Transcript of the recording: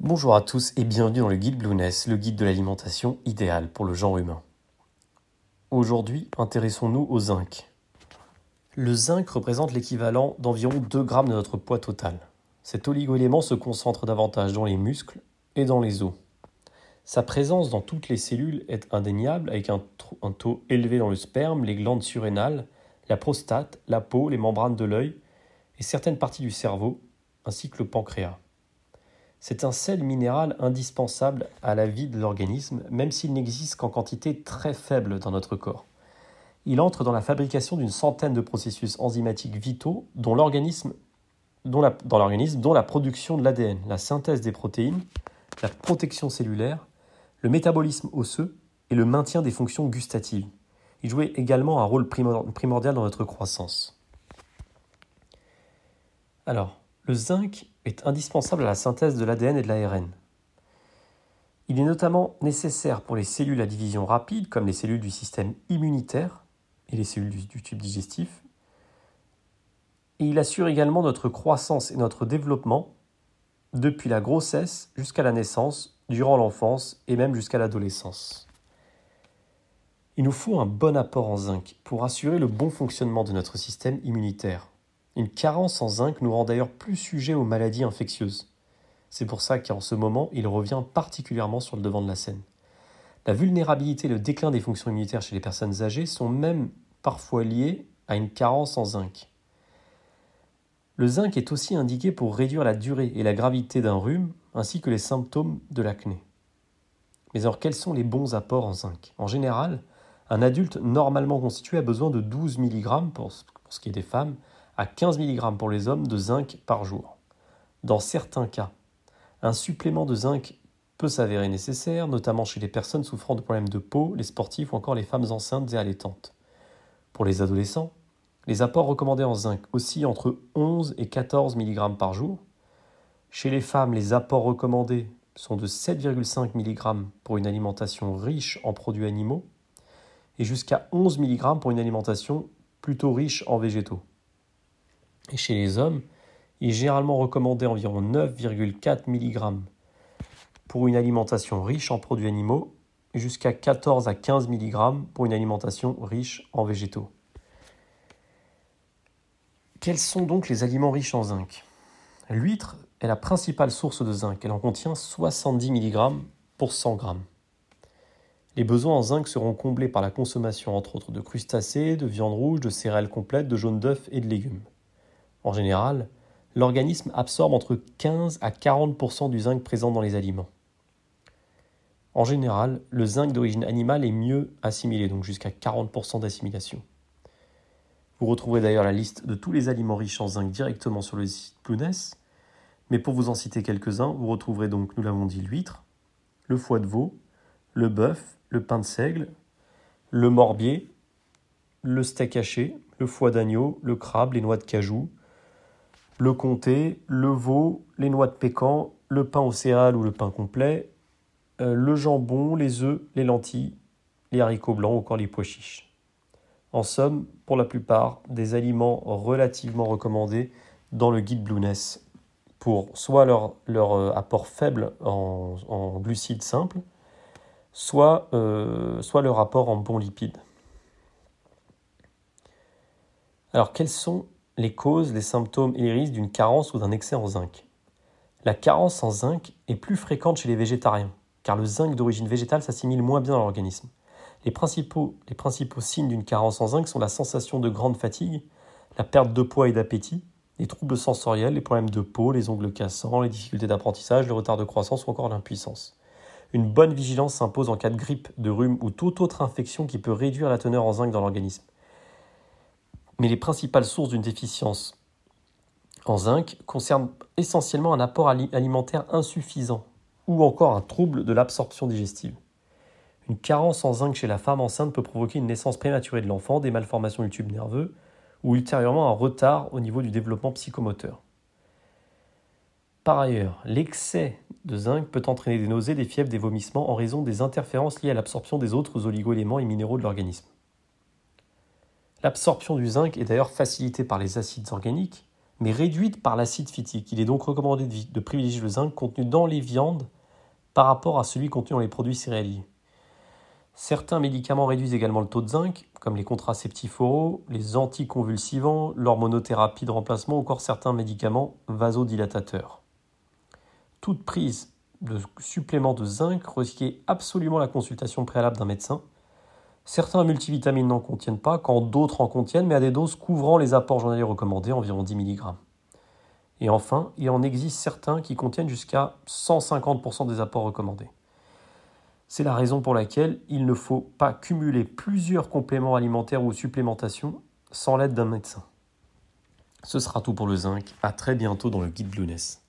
Bonjour à tous et bienvenue dans le guide Blueness, le guide de l'alimentation idéal pour le genre humain. Aujourd'hui, intéressons-nous au zinc. Le zinc représente l'équivalent d'environ 2 grammes de notre poids total. Cet oligoélément se concentre davantage dans les muscles et dans les os. Sa présence dans toutes les cellules est indéniable avec un taux élevé dans le sperme, les glandes surrénales, la prostate, la peau, les membranes de l'œil et certaines parties du cerveau, ainsi que le pancréas. C'est un sel minéral indispensable à la vie de l'organisme, même s'il n'existe qu'en quantité très faible dans notre corps. Il entre dans la fabrication d'une centaine de processus enzymatiques vitaux dont l'organisme dans l'organisme, dont la production de l'ADN, la synthèse des protéines, la protection cellulaire, le métabolisme osseux et le maintien des fonctions gustatives. Il jouait également un rôle primordial dans notre croissance. Alors, le zinc est indispensable à la synthèse de l'ADN et de l'ARN. Il est notamment nécessaire pour les cellules à division rapide, comme les cellules du système immunitaire et les cellules du, tube digestif. Et il assure également notre croissance et notre développement depuis la grossesse jusqu'à la naissance, durant l'enfance et même jusqu'à l'adolescence. Il nous faut un bon apport en zinc pour assurer le bon fonctionnement de notre système immunitaire. Une carence en zinc nous rend d'ailleurs plus sujets aux maladies infectieuses. C'est pour ça qu'en ce moment, il revient particulièrement sur le devant de la scène. La vulnérabilité et le déclin des fonctions immunitaires chez les personnes âgées sont même parfois liés à une carence en zinc. Le zinc est aussi indiqué pour réduire la durée et la gravité d'un rhume ainsi que les symptômes de l'acné. Mais alors quels sont les bons apports en zinc? En général, un adulte normalement constitué a besoin de 12 mg pour ce qui est des femmes à 15 mg pour les hommes de zinc par jour. Dans certains cas, un supplément de zinc peut s'avérer nécessaire, notamment chez les personnes souffrant de problèmes de peau, les sportifs ou encore les femmes enceintes et allaitantes. Pour les adolescents, les apports recommandés en zinc oscillent entre 11 et 14 mg par jour. Chez les femmes, les apports recommandés sont de 7,5 mg pour une alimentation riche en produits animaux et jusqu'à 11 mg pour une alimentation plutôt riche en végétaux. Et chez les hommes, il est généralement recommandé environ 9,4 mg pour une alimentation riche en produits animaux jusqu'à 14 à 15 mg pour une alimentation riche en végétaux. Quels sont donc les aliments riches en zinc? L'huître est la principale source de zinc. Elle en contient 70 mg pour 100 g. Les besoins en zinc seront comblés par la consommation entre autres de crustacés, de viande rouge, de céréales complètes, de jaune d'œufs et de légumes. En général, l'organisme absorbe entre 15 à 40% du zinc présent dans les aliments. En général, le zinc d'origine animale est mieux assimilé, donc jusqu'à 40% d'assimilation. Vous retrouverez d'ailleurs la liste de tous les aliments riches en zinc directement sur le site Plounès. Mais pour vous en citer quelques-uns, vous retrouverez donc, nous l'avons dit, l'huître, le foie de veau, le bœuf, le pain de seigle, le morbier, le steak haché, le foie d'agneau, le crabe, les noix de cajou, le comté, le veau, les noix de pécan, le pain au ou le pain complet, euh, le jambon, les œufs, les lentilles, les haricots blancs ou encore les pois chiches. En somme, pour la plupart, des aliments relativement recommandés dans le guide Blueness pour soit leur, leur euh, apport faible en, glucides simples, soit, euh, soit leur apport en bons lipides. Alors quels sont les causes, les symptômes et les risques d'une carence ou d'un excès en zinc. La carence en zinc est plus fréquente chez les végétariens, car le zinc d'origine végétale s'assimile moins bien dans l'organisme. Les principaux, les principaux signes d'une carence en zinc sont la sensation de grande fatigue, la perte de poids et d'appétit, les troubles sensoriels, les problèmes de peau, les ongles cassants, les difficultés d'apprentissage, le retard de croissance ou encore l'impuissance. Une bonne vigilance s'impose en cas de grippe, de rhume ou toute autre infection qui peut réduire la teneur en zinc dans l'organisme. Mais les principales sources d'une déficience en zinc concernent essentiellement un apport alimentaire insuffisant ou encore un trouble de l'absorption digestive. Une carence en zinc chez la femme enceinte peut provoquer une naissance prématurée de l'enfant, des malformations du tube nerveux ou ultérieurement un retard au niveau du développement psychomoteur. Par ailleurs, l'excès de zinc peut entraîner des nausées, des fièvres, des vomissements en raison des interférences liées à l'absorption des autres oligoéléments et minéraux de l'organisme. L'absorption du zinc est d'ailleurs facilitée par les acides organiques, mais réduite par l'acide phytique. Il est donc recommandé de privilégier le zinc contenu dans les viandes par rapport à celui contenu dans les produits céréaliers. Certains médicaments réduisent également le taux de zinc, comme les contraceptifs oraux, les anticonvulsivants, l'hormonothérapie de remplacement ou encore certains médicaments vasodilatateurs. Toute prise de supplément de zinc requiert absolument la consultation préalable d'un médecin. Certains multivitamines n'en contiennent pas, quand d'autres en contiennent, mais à des doses couvrant les apports journaliers recommandés, environ 10 mg. Et enfin, il en existe certains qui contiennent jusqu'à 150% des apports recommandés. C'est la raison pour laquelle il ne faut pas cumuler plusieurs compléments alimentaires ou supplémentations sans l'aide d'un médecin. Ce sera tout pour le zinc. À très bientôt dans le guide Blueness.